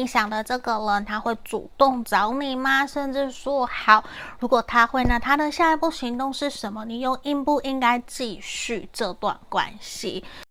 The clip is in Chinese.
你想的这个人他会主动找你吗？甚至说好如果他会那他的下一步行动是什么？你又应不应该继续这段关系？